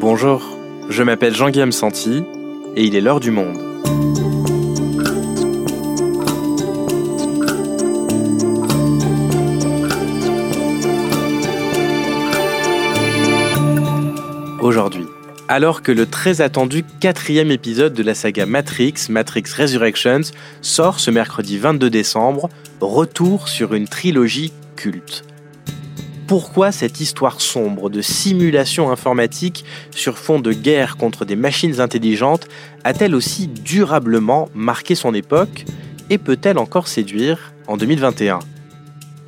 Bonjour, je m'appelle Jean-Guillaume Santi et il est l'heure du monde. Aujourd'hui, alors que le très attendu quatrième épisode de la saga Matrix, Matrix Resurrections, sort ce mercredi 22 décembre, retour sur une trilogie culte pourquoi cette histoire sombre de simulation informatique sur fond de guerre contre des machines intelligentes a-t-elle aussi durablement marqué son époque et peut-elle encore séduire en 2021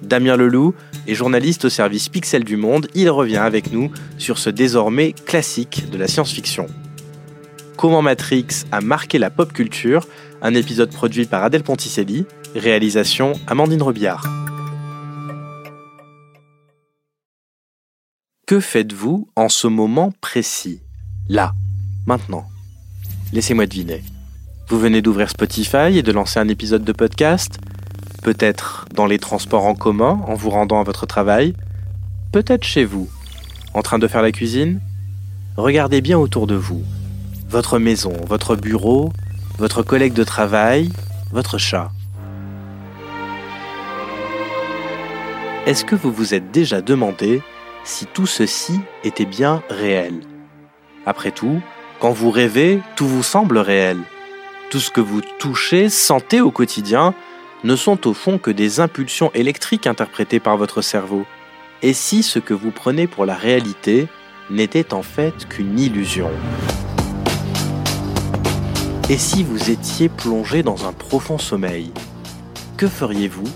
Damien Leloup est journaliste au service Pixel du Monde, il revient avec nous sur ce désormais classique de la science-fiction. Comment Matrix a marqué la pop culture, un épisode produit par Adèle Ponticelli, réalisation Amandine Robillard. Que faites-vous en ce moment précis? Là, maintenant. Laissez-moi deviner. Vous venez d'ouvrir Spotify et de lancer un épisode de podcast? Peut-être dans les transports en commun en vous rendant à votre travail? Peut-être chez vous, en train de faire la cuisine? Regardez bien autour de vous. Votre maison, votre bureau, votre collègue de travail, votre chat. Est-ce que vous vous êtes déjà demandé si tout ceci était bien réel. Après tout, quand vous rêvez, tout vous semble réel. Tout ce que vous touchez, sentez au quotidien, ne sont au fond que des impulsions électriques interprétées par votre cerveau. Et si ce que vous prenez pour la réalité n'était en fait qu'une illusion? Et si vous étiez plongé dans un profond sommeil? Que feriez-vous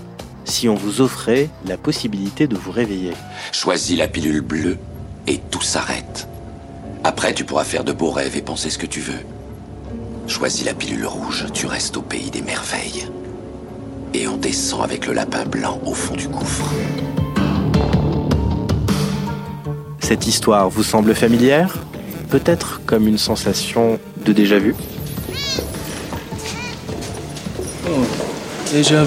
si on vous offrait la possibilité de vous réveiller. Choisis la pilule bleue et tout s'arrête. Après, tu pourras faire de beaux rêves et penser ce que tu veux. Choisis la pilule rouge, tu restes au pays des merveilles. Et on descend avec le lapin blanc au fond du gouffre. Cette histoire vous semble familière? Peut-être comme une sensation de déjà-vu? Oh, déjà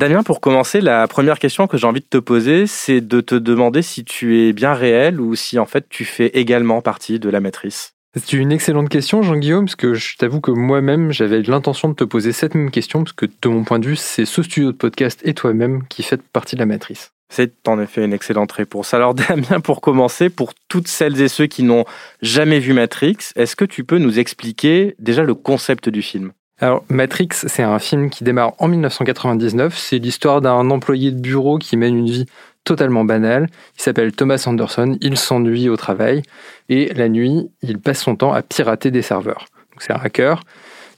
Damien, pour commencer, la première question que j'ai envie de te poser, c'est de te demander si tu es bien réel ou si en fait tu fais également partie de la matrice. C'est une excellente question, Jean-Guillaume, parce que je t'avoue que moi-même, j'avais l'intention de te poser cette même question, parce que de mon point de vue, c'est ce studio de podcast et toi-même qui faites partie de la matrice. C'est en effet une excellente réponse. Alors Damien, pour commencer, pour toutes celles et ceux qui n'ont jamais vu Matrix, est-ce que tu peux nous expliquer déjà le concept du film? Alors, Matrix, c'est un film qui démarre en 1999. C'est l'histoire d'un employé de bureau qui mène une vie totalement banale. Il s'appelle Thomas Anderson. Il s'ennuie au travail. Et la nuit, il passe son temps à pirater des serveurs. C'est un hacker.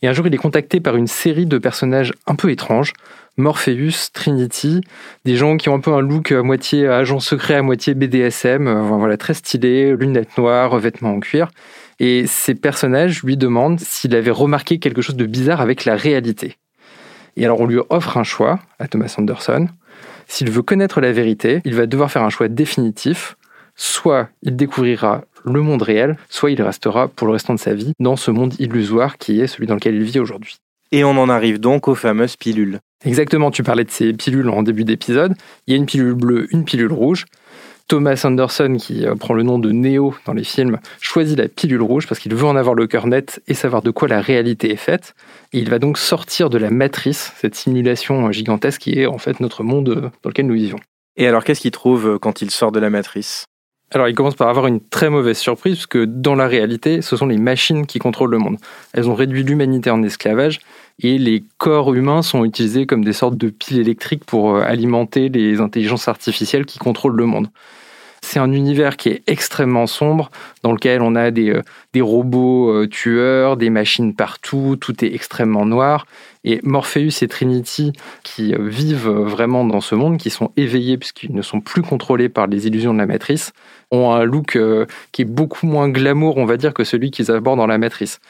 Et un jour, il est contacté par une série de personnages un peu étranges. Morpheus, Trinity, des gens qui ont un peu un look à moitié agent secret, à moitié BDSM, voilà, très stylé, lunettes noires, vêtements en cuir. Et ces personnages lui demandent s'il avait remarqué quelque chose de bizarre avec la réalité. Et alors on lui offre un choix à Thomas Anderson. S'il veut connaître la vérité, il va devoir faire un choix définitif. Soit il découvrira le monde réel, soit il restera pour le restant de sa vie dans ce monde illusoire qui est celui dans lequel il vit aujourd'hui. Et on en arrive donc aux fameuses pilules. Exactement, tu parlais de ces pilules en début d'épisode. Il y a une pilule bleue, une pilule rouge. Thomas Anderson, qui euh, prend le nom de Neo dans les films, choisit la pilule rouge parce qu'il veut en avoir le cœur net et savoir de quoi la réalité est faite. Il va donc sortir de la matrice, cette simulation euh, gigantesque qui est en fait notre monde euh, dans lequel nous vivons. Et alors, qu'est-ce qu'il trouve quand il sort de la matrice? Alors, il commence par avoir une très mauvaise surprise, parce que dans la réalité, ce sont les machines qui contrôlent le monde. Elles ont réduit l'humanité en esclavage, et les corps humains sont utilisés comme des sortes de piles électriques pour alimenter les intelligences artificielles qui contrôlent le monde. C'est un univers qui est extrêmement sombre, dans lequel on a des, euh, des robots euh, tueurs, des machines partout, tout est extrêmement noir. Et Morpheus et Trinity, qui euh, vivent vraiment dans ce monde, qui sont éveillés puisqu'ils ne sont plus contrôlés par les illusions de la matrice, ont un look qui est beaucoup moins glamour, on va dire, que celui qu'ils abordent dans la matrice.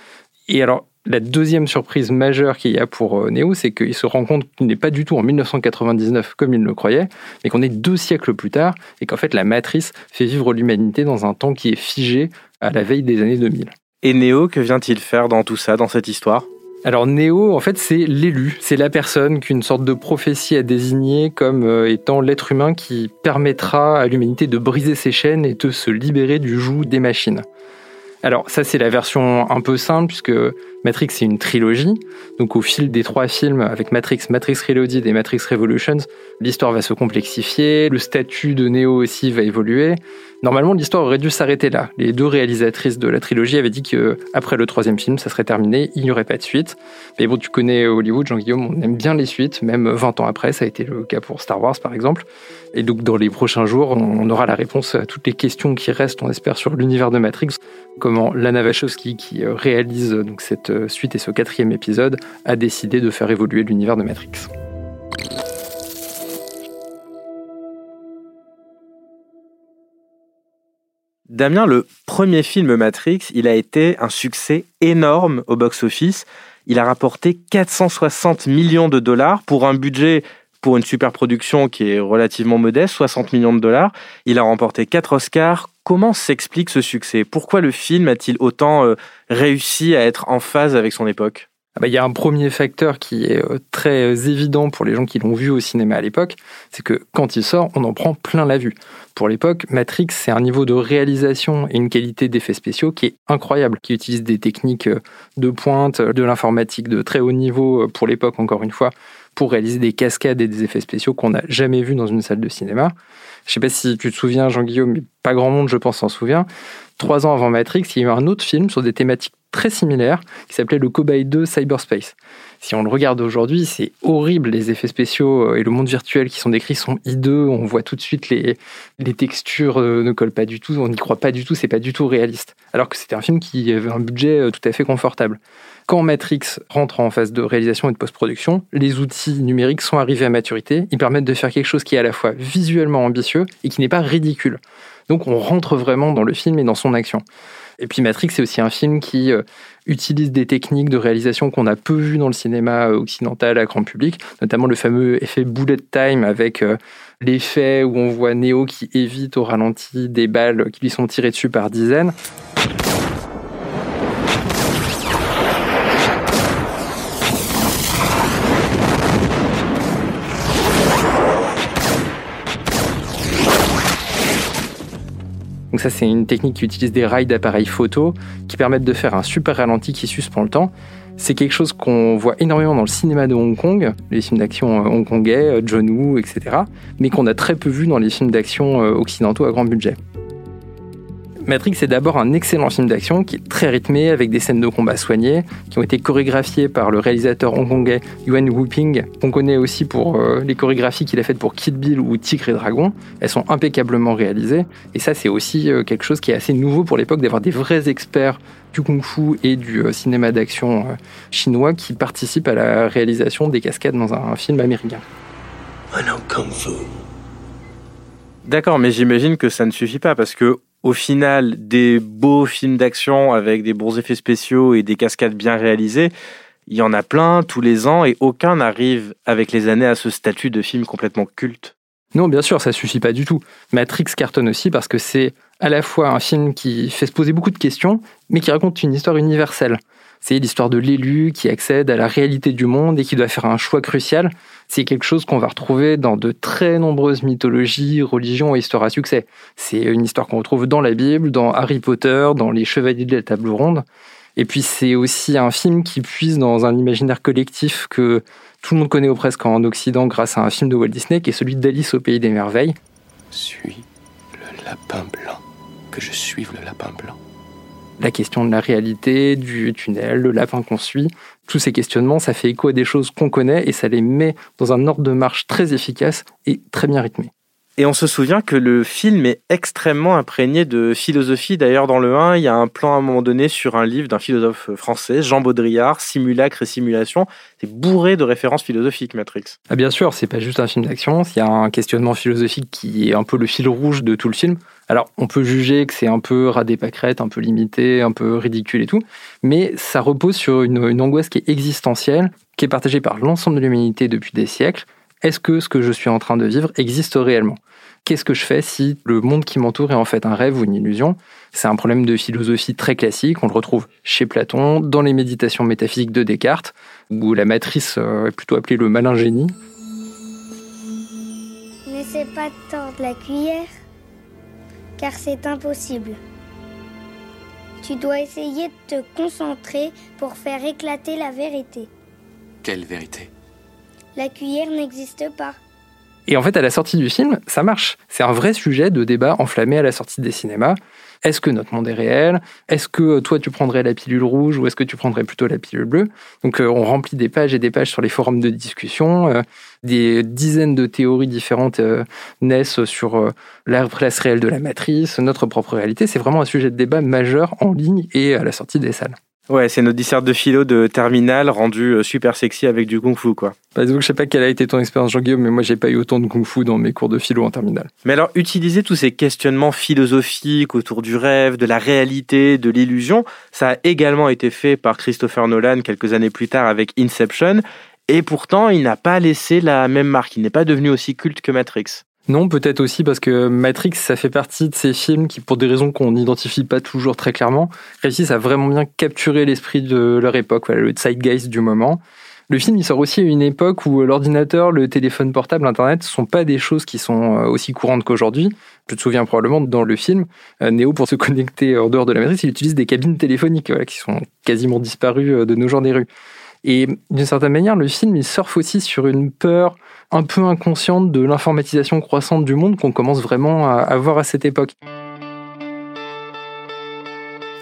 Et alors, la deuxième surprise majeure qu'il y a pour euh, Neo, c'est qu'il se rend compte qu'il n'est pas du tout en 1999 comme il le croyait, mais qu'on est deux siècles plus tard et qu'en fait la matrice fait vivre l'humanité dans un temps qui est figé à la veille des années 2000. Et Neo, que vient-il faire dans tout ça, dans cette histoire? Alors Néo, en fait, c'est l'élu, c'est la personne qu'une sorte de prophétie a désigné comme euh, étant l'être humain qui permettra à l'humanité de briser ses chaînes et de se libérer du joug des machines. Alors ça c'est la version un peu simple puisque Matrix c'est une trilogie. Donc au fil des trois films avec Matrix, Matrix Reloaded et Matrix Revolutions, l'histoire va se complexifier, le statut de Neo aussi va évoluer. Normalement l'histoire aurait dû s'arrêter là. Les deux réalisatrices de la trilogie avaient dit que après le troisième film ça serait terminé, il n'y aurait pas de suite. Mais bon tu connais Hollywood, Jean-Guillaume, on aime bien les suites, même 20 ans après, ça a été le cas pour Star Wars par exemple. Et donc dans les prochains jours, on aura la réponse à toutes les questions qui restent, on espère, sur l'univers de Matrix. Comment Lana Wachowski, qui euh, réalise donc cette euh, suite et ce quatrième épisode, a décidé de faire évoluer l'univers de Matrix. Damien, le premier film Matrix, il a été un succès énorme au box-office. Il a rapporté 460 millions de dollars pour un budget pour une super production qui est relativement modeste, 60 millions de dollars. Il a remporté 4 Oscars. Comment s'explique ce succès? Pourquoi le film a-t-il autant euh, réussi à être en phase avec son époque? Ah bah, il y a un premier facteur qui est euh, très euh, évident pour les gens qui l'ont vu au cinéma à l'époque, c'est que quand il sort, on en prend plein la vue. Pour l'époque, Matrix, c'est un niveau de réalisation et une qualité d'effets spéciaux qui est incroyable, qui utilise des techniques de pointe, de l'informatique de très haut niveau pour l'époque, encore une fois, pour réaliser des cascades et des effets spéciaux qu'on n'a jamais vus dans une salle de cinéma. Je sais pas si tu te souviens, Jean-Guillaume, mais pas grand monde, je pense, s'en souvient. Trois ans avant Matrix, il y a eu un autre film sur des thématiques très similaires qui s'appelait Le Cobaye 2 Cyberspace. Si on le regarde aujourd'hui, c'est horrible. Les effets spéciaux euh, et le monde virtuel qui sont décrits sont hideux. On voit tout de suite les, les textures euh, ne collent pas du tout. On n'y croit pas du tout. C'est pas du tout réaliste. Alors que c'était un film qui avait un budget euh, tout à fait confortable. Quand Matrix rentre en phase de réalisation et de post-production, les outils numériques sont arrivés à maturité. Ils permettent de faire quelque chose qui est à la fois visuellement ambitieux et qui n'est pas ridicule. Donc on rentre vraiment dans le film et dans son action. Et puis Matrix, c'est aussi un film qui euh, utilise des techniques de réalisation qu'on a peu vues dans le cinéma euh, occidental à grand public, notamment le fameux effet bullet time avec euh, l'effet où on voit Neo qui évite au ralenti des balles qui lui sont tirées dessus par dizaines. Donc ça, c'est une technique qui utilise des rails d'appareils photo qui permettent de faire un super ralenti qui suspend le temps. C'est quelque chose qu'on voit énormément dans le cinéma de Hong Kong, les films d'action euh, hongkongais, euh, John Woo, etc., mais qu'on a très peu vu dans les films d'action euh, occidentaux à grand budget. Matrix est d'abord un excellent film d'action qui est très rythmé avec des scènes de combat soignées, qui ont été chorégraphiées par le réalisateur hongkongais Yuan Wuping, qu'on connaît aussi pour euh, les chorégraphies qu'il a faites pour Kid Bill ou Tigre et Dragon. Elles sont impeccablement réalisées, et ça c'est aussi euh, quelque chose qui est assez nouveau pour l'époque d'avoir des vrais experts du kung-fu et du euh, cinéma d'action chinois qui participent à la réalisation des cascades dans un film américain. kung-fu. D'accord, mais j'imagine que ça ne suffit pas parce que au final des beaux films d'action avec des bons effets spéciaux et des cascades bien réalisées, il y en a plein tous les ans et aucun n'arrive avec les années à ce statut de film complètement culte. Non, bien sûr, ça suffit pas du tout. Matrix cartonne aussi parce que c'est à la fois un film qui fait se poser beaucoup de questions, mais qui raconte une histoire universelle. C'est l'histoire de l'élu qui accède à la réalité du monde et qui doit faire un choix crucial. C'est quelque chose qu'on va retrouver dans de très nombreuses mythologies, religions et histoires à succès. C'est une histoire qu'on retrouve dans la Bible, dans Harry Potter, dans Les Chevaliers de la Table Ronde. Et puis c'est aussi un film qui puise dans un imaginaire collectif que tout le monde connaît ou presque en Occident grâce à un film de Walt Disney qui est celui d'Alice au Pays des Merveilles. Suis le lapin blanc, que je suive le lapin blanc la question de la réalité, du tunnel, le lapin qu'on suit, tous ces questionnements, ça fait écho à des choses qu'on connaît et ça les met dans un ordre de marche très efficace et très bien rythmé. Et on se souvient que le film est extrêmement imprégné de philosophie. D'ailleurs, dans le 1, il y a un plan à un moment donné sur un livre d'un philosophe français, Jean Baudrillard, Simulacre et Simulation. C'est bourré de références philosophiques, Matrix. Ah bien sûr, c'est pas juste un film d'action, il y a un questionnement philosophique qui est un peu le fil rouge de tout le film. Alors, on peut juger que c'est un peu radé pâquerette, un peu limité, un peu ridicule et tout, mais ça repose sur une, une angoisse qui est existentielle, qui est partagée par l'ensemble de l'humanité depuis des siècles, est-ce que ce que je suis en train de vivre existe réellement? Qu'est-ce que je fais si le monde qui m'entoure est en fait un rêve ou une illusion? C'est un problème de philosophie très classique, on le retrouve chez Platon, dans les méditations métaphysiques de Descartes, où la matrice euh, est plutôt appelée le malin génie. N'essaie pas de tordre la cuillère, car c'est impossible. Tu dois essayer de te concentrer pour faire éclater la vérité. Quelle vérité? La cuillère n'existe pas. Et en fait, à la sortie du film, ça marche. C'est un vrai sujet de débat enflammé à la sortie des cinémas. Est-ce que notre monde est réel? Est-ce que euh, toi, tu prendrais la pilule rouge ou est-ce que tu prendrais plutôt la pilule bleue? Donc, euh, on remplit des pages et des pages sur les forums de discussion. Euh, des dizaines de théories différentes naissent sur la place réelle de la matrice, notre propre réalité. C'est vraiment un sujet de débat majeur en ligne et à la sortie des salles. Ouais, c'est notre dissert de philo de terminale rendu euh, super sexy avec du kung-fu, quoi. Bah, donc, je sais pas quelle a été ton expérience, Jean-Guillaume, mais moi, j'ai pas eu autant de kung-fu dans mes cours de philo en terminale. Mais alors, utiliser tous ces questionnements philosophiques autour du rêve, de la réalité, de l'illusion, ça a également été fait par Christopher Nolan quelques années plus tard avec Inception. Et pourtant, il n'a pas laissé la même marque. Il n'est pas devenu aussi culte que Matrix. Non, peut-être aussi parce que Matrix, ça fait partie de ces films qui, pour des raisons qu'on n'identifie pas toujours très clairement, réussissent à vraiment bien capturer l'esprit de leur époque, voilà, le zeitgeist du moment. Le film, il sort aussi à une époque où l'ordinateur, le téléphone portable, Internet ne sont pas des choses qui sont euh, aussi courantes qu'aujourd'hui. Je te souviens probablement dans le film, euh, Néo, pour se connecter en dehors de la matrice, il utilise des cabines téléphoniques qui sont quasiment disparues euh, de nos jours des rues. Et d'une certaine manière, le film, il surfe aussi sur une peur un peu inconsciente de l'informatisation croissante du monde qu'on commence vraiment à avoir à cette époque.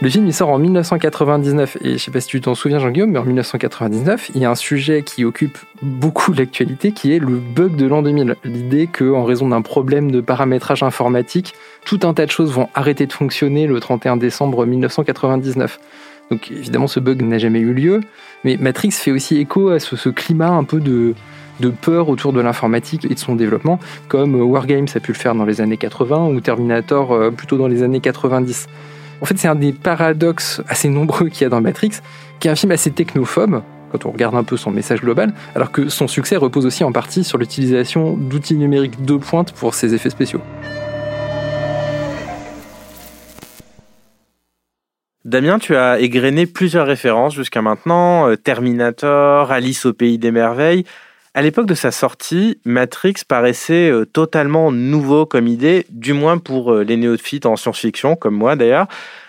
Le film il sort en 1999 et je sais pas si tu t'en souviens Jean-Guillaume, mais en 1999, il y a un sujet qui occupe beaucoup l'actualité qui est le bug de l'an 2000. L'idée qu'en raison d'un problème de paramétrage informatique, tout un tas de choses vont arrêter de fonctionner le 31 décembre 1999. Donc évidemment ce bug n'a jamais eu lieu, mais Matrix fait aussi écho à ce climat un peu de, de peur autour de l'informatique et de son développement, comme euh, Wargames a pu le faire dans les années 80 ou Terminator euh, plutôt dans les années 90. En fait, c'est un des paradoxes assez nombreux qu'il y a dans Matrix, qui est un film assez technophobe, quand on regarde un peu son message global, alors que son succès repose aussi en partie sur l'utilisation d'outils numériques de pointe pour ses effets spéciaux. Damien, tu as égrené plusieurs références jusqu'à maintenant, euh, Terminator, Alice au pays des merveilles. À l'époque de sa sortie, Matrix paraissait euh, totalement nouveau comme idée, du moins pour euh, les néophytes en science-fiction, comme moi d'ailleurs.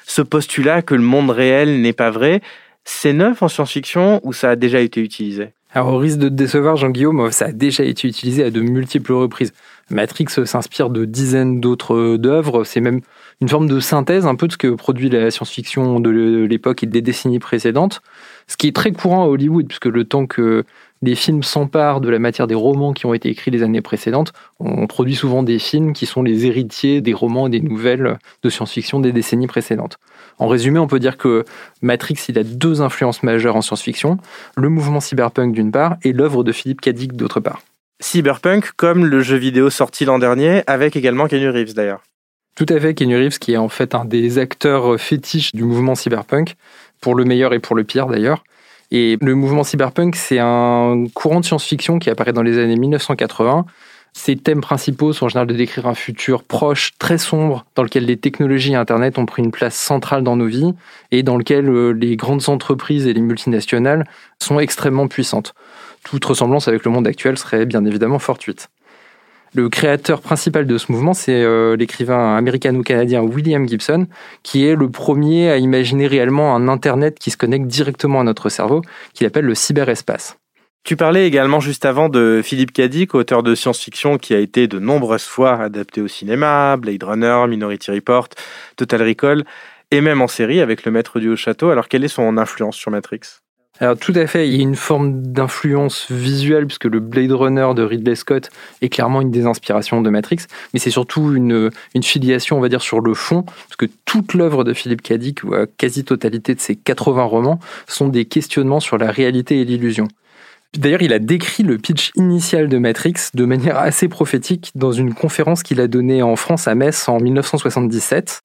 Ce postulat que le monde réel n'est pas vrai, c'est neuf en science-fiction ou ça a déjà été utilisé? Alors, au risque de te décevoir, Jean-Guillaume, ça a déjà été utilisé à de multiples reprises. Matrix s'inspire de dizaines d'autres œuvres. C'est même une forme de synthèse un peu de ce que produit la science-fiction de l'époque et des décennies précédentes. Ce qui est très courant à Hollywood, puisque le temps que les films s'emparent de la matière des romans qui ont été écrits les années précédentes. On produit souvent des films qui sont les héritiers des romans et des nouvelles de science-fiction des décennies précédentes. En résumé, on peut dire que Matrix, il a deux influences majeures en science-fiction, le mouvement cyberpunk d'une part et l'œuvre de Philippe Dick d'autre part. Cyberpunk comme le jeu vidéo sorti l'an dernier, avec également Keanu Reeves d'ailleurs. Tout à fait, Keanu Reeves qui est en fait un des acteurs fétiches du mouvement cyberpunk, pour le meilleur et pour le pire d'ailleurs. Et le mouvement cyberpunk, c'est un courant de science-fiction qui apparaît dans les années 1980. Ses thèmes principaux sont en général de décrire un futur proche, très sombre, dans lequel les technologies et Internet ont pris une place centrale dans nos vies et dans lequel euh, les grandes entreprises et les multinationales sont extrêmement puissantes. Toute ressemblance avec le monde actuel serait bien évidemment fortuite. Le créateur principal de ce mouvement, c'est euh, l'écrivain américano-canadien William Gibson, qui est le premier à imaginer réellement un Internet qui se connecte directement à notre cerveau, qu'il appelle le cyberespace. Tu parlais également juste avant de Philippe Cadic, auteur de science-fiction qui a été de nombreuses fois adapté au cinéma, Blade Runner, Minority Report, Total Recall, et même en série avec Le Maître du Haut Château. Alors quelle est son influence sur Matrix? Alors tout à fait, il y a une forme d'influence visuelle puisque le Blade Runner de Ridley Scott est clairement une des inspirations de Matrix, mais c'est surtout une, une filiation, on va dire, sur le fond, parce que toute l'œuvre de Philippe Dick, ou la quasi-totalité de ses 80 romans, sont des questionnements sur la réalité et l'illusion. D'ailleurs, il a décrit le pitch initial de Matrix de manière assez prophétique dans une conférence qu'il a donnée en France à Metz en 1977.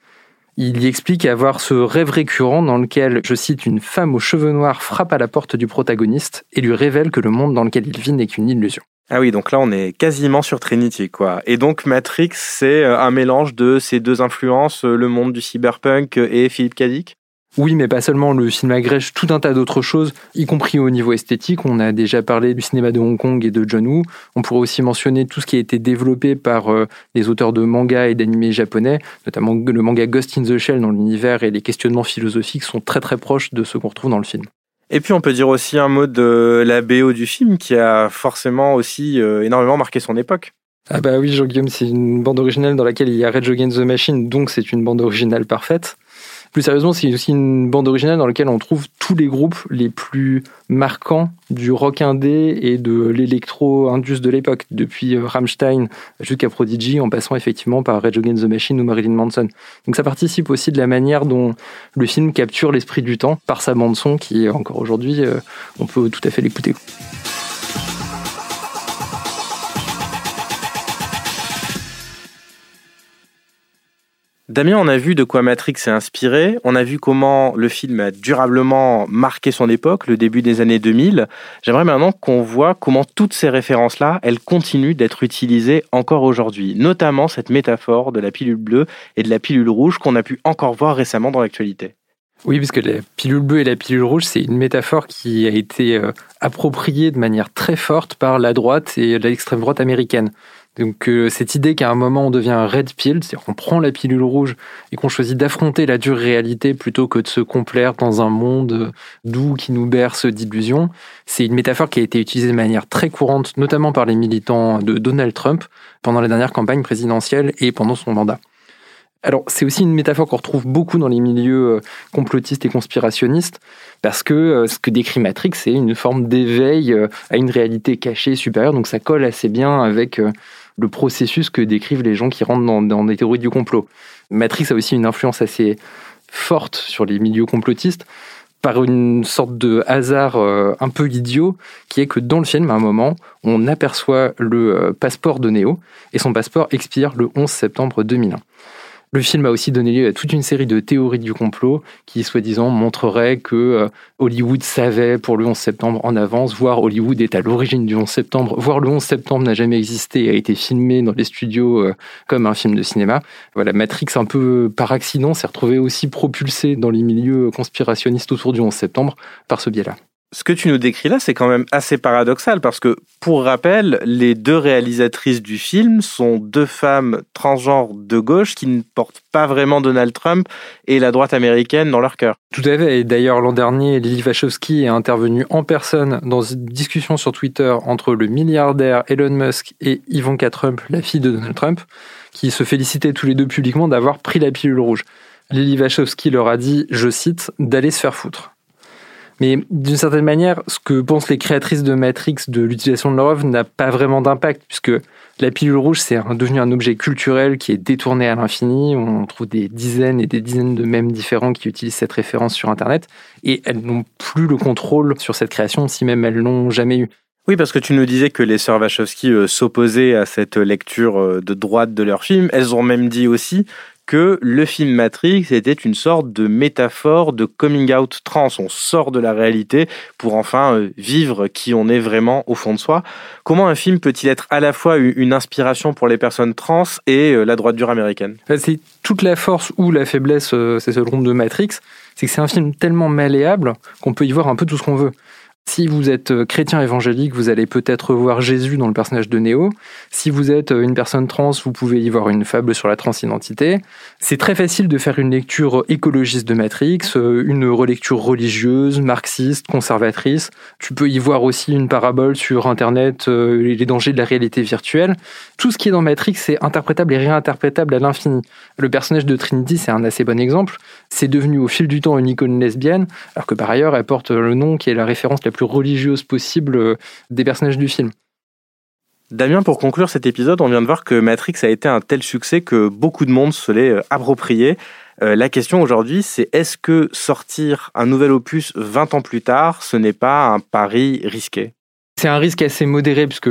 Il y explique avoir ce rêve récurrent dans lequel, je cite, une femme aux cheveux noirs frappe à la porte du protagoniste et lui révèle que le monde dans lequel il vit n'est qu'une illusion. Ah oui, donc là on est quasiment sur Trinity, quoi. Et donc Matrix, c'est euh, un mélange de ces deux influences, euh, le monde du cyberpunk et Philippe Dick? Oui, mais pas seulement. Le film agrège tout un tas d'autres choses, y compris au niveau esthétique. On a déjà parlé du cinéma de Hong Kong et de John Woo. On pourrait aussi mentionner tout ce qui a été développé par euh, les auteurs de manga et d'animés japonais, notamment le manga Ghost in the Shell dans l'univers et les questionnements philosophiques sont très très proches de ce qu'on retrouve dans le film. Et puis on peut dire aussi un mot de la BO du film qui a forcément aussi euh, énormément marqué son époque. Ah bah oui, Jean-Guillaume, c'est une bande originale dans laquelle il y a Red Against the Machine, donc c'est une bande originale parfaite. Plus sérieusement, c'est aussi une bande originale dans laquelle on trouve tous les groupes les plus marquants du rock indé et de l'électro-indus de l'époque, depuis euh, Rammstein jusqu'à Prodigy, en passant effectivement par Rage Against the Machine ou Marilyn Manson. Donc ça participe aussi de la manière dont le film capture l'esprit du temps par sa bande-son qui, encore aujourd'hui, euh, on peut tout à fait l'écouter. Damien, on a vu de quoi Matrix s'est inspiré, on a vu comment le film a durablement marqué son époque, le début des années 2000. J'aimerais maintenant qu'on voit comment toutes ces références-là, elles continuent d'être utilisées encore aujourd'hui, notamment cette métaphore de la pilule bleue et de la pilule rouge qu'on a pu encore voir récemment dans l'actualité. Oui, puisque la pilule bleue et la pilule rouge, c'est une métaphore qui a été euh, appropriée de manière très forte par la droite et l'extrême droite américaine. Donc euh, cette idée qu'à un moment on devient un red pill, c'est-à-dire qu'on prend la pilule rouge et qu'on choisit d'affronter la dure réalité plutôt que de se complaire dans un monde doux qui nous berce d'illusions, c'est une métaphore qui a été utilisée de manière très courante, notamment par les militants de Donald Trump pendant la dernière campagne présidentielle et pendant son mandat. Alors, c'est aussi une métaphore qu'on retrouve beaucoup dans les milieux euh, complotistes et conspirationnistes, parce que euh, ce que décrit Matrix, c'est une forme d'éveil à une réalité cachée supérieure, donc ça colle assez bien avec le processus que décrivent les gens qui rentrent dans, dans théories du complot. Matrix a aussi une influence assez forte sur les milieux complotistes par une sorte de hasard euh, un peu idiot, qui est que dans le film, à un moment, on aperçoit le euh, passeport de Neo, et son passeport expire le 11 septembre 2001. Le film a aussi donné lieu à toute une série de théories du complot qui, soi-disant, montreraient que euh, Hollywood savait pour le 11 septembre en avance, voire Hollywood est à l'origine du 11 septembre, voire le 11 septembre n'a jamais existé et a été filmé dans les studios euh, comme un film de cinéma. Voilà, Matrix, un peu par accident, s'est retrouvé aussi propulsé dans les milieux conspirationnistes autour du 11 septembre par ce biais-là ce que tu nous décris là, c'est quand même assez paradoxal parce que, pour rappel, les deux réalisatrices du film sont deux femmes transgenres de gauche qui ne portent pas vraiment Donald Trump et la droite américaine dans leur cœur. Tout à fait. Et d'ailleurs, l'an dernier, Lily Wachowski est intervenue en personne dans une discussion sur Twitter entre le milliardaire Elon Musk et Ivanka Trump, la fille de Donald Trump, qui se félicitaient tous les deux publiquement d'avoir pris la pilule rouge. Lily Wachowski leur a dit, je cite, d'aller se faire foutre. Mais d'une certaine manière, ce que pensent les créatrices de Matrix de l'utilisation de leur n'a pas vraiment d'impact, puisque la pilule rouge, c'est devenu un objet culturel qui est détourné à l'infini. On trouve des dizaines et des dizaines de mèmes différents qui utilisent cette référence sur Internet, et elles n'ont plus le contrôle sur cette création, si même elles l'ont jamais eu. Oui, parce que tu nous disais que les sœurs Wachowski euh, s'opposaient à cette lecture euh, de droite de leur film. Elles ont même dit aussi que le film Matrix était une sorte de métaphore de coming out trans. On sort de la réalité pour enfin euh, vivre qui on est vraiment au fond de soi. Comment un film peut-il être à la fois une inspiration pour les personnes trans et euh, la droite dure américaine? C'est toute la force ou la faiblesse, euh, c'est ce rond de Matrix, c'est que c'est un film tellement malléable qu'on peut y voir un peu tout ce qu'on veut. Si vous êtes euh, chrétien évangélique, vous allez peut-être voir Jésus dans le personnage de Néo. Si vous êtes euh, une personne trans, vous pouvez y voir une fable sur la transidentité. C'est très facile de faire une lecture écologiste de Matrix, euh, une relecture religieuse, marxiste, conservatrice. Tu peux y voir aussi une parabole sur Internet, les dangers de la réalité virtuelle. Tout ce qui est dans Matrix, c'est interprétable et réinterprétable à l'infini. Le personnage de Trinity, c'est un assez bon exemple. C'est devenu au fil du temps une icône lesbienne, alors que par ailleurs, elle porte le nom qui est la référence la plus religieuse possible euh, des personnages du film. Damien, pour conclure cet épisode, on vient de voir que Matrix a été un tel succès que beaucoup de monde se l'est euh, approprié. Euh, la question aujourd'hui, c'est est-ce que sortir un nouvel opus 20 ans plus tard, ce n'est pas un pari risqué? C'est un risque assez modéré puisque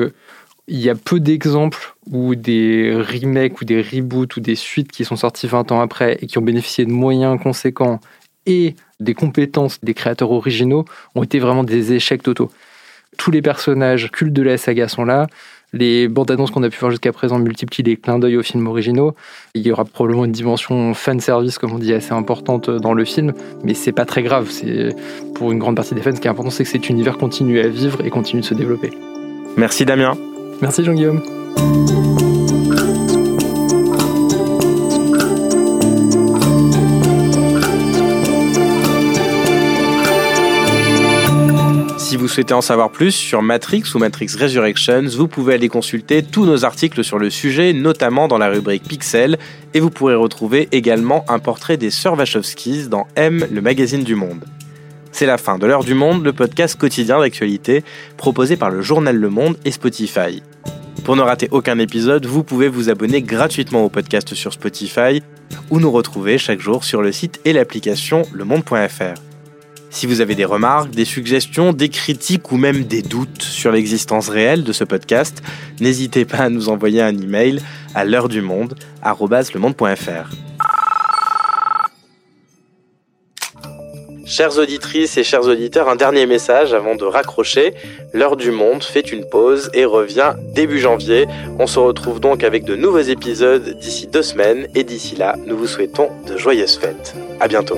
Il y a peu d'exemples où des remakes ou des reboots ou des suites qui sont sortis 20 ans après et qui ont bénéficié de moyens conséquents et des compétences des créateurs originaux ont été vraiment des échecs totaux. Tous les personnages cultes de la saga sont là. Les bandes annonces qu'on a pu voir jusqu'à présent multiplient les clins d'œil aux films originaux. Il y aura probablement une dimension fan service, comme on dit, assez importante dans le film, mais c'est pas très grave. C'est pour une grande partie des fans, ce qui est important, c'est que cet univers continue à vivre et continue de se développer. Merci Damien. Merci Jean-Guillaume. Si vous souhaitez en savoir plus sur Matrix ou Matrix Resurrections, vous pouvez aller consulter tous nos articles sur le sujet, notamment dans la rubrique Pixel, et vous pourrez retrouver également un portrait des sœurs Wachowskis dans M, le magazine du monde. C'est la fin de l'heure du monde, le podcast quotidien d'actualité proposé par le journal Le Monde et Spotify. Pour ne rater aucun épisode, vous pouvez vous abonner gratuitement au podcast sur Spotify ou nous retrouver chaque jour sur le site et l'application lemonde.fr. Si vous avez des remarques, des suggestions, des critiques ou même des doutes sur l'existence réelle de ce podcast, n'hésitez pas à nous envoyer un email à l'heure du monde Chères auditrices et chers auditeurs, un dernier message avant de raccrocher. L'heure du monde fait une pause et revient début janvier. On se retrouve donc avec de nouveaux épisodes d'ici deux semaines et d'ici là, nous vous souhaitons de joyeuses fêtes. À bientôt.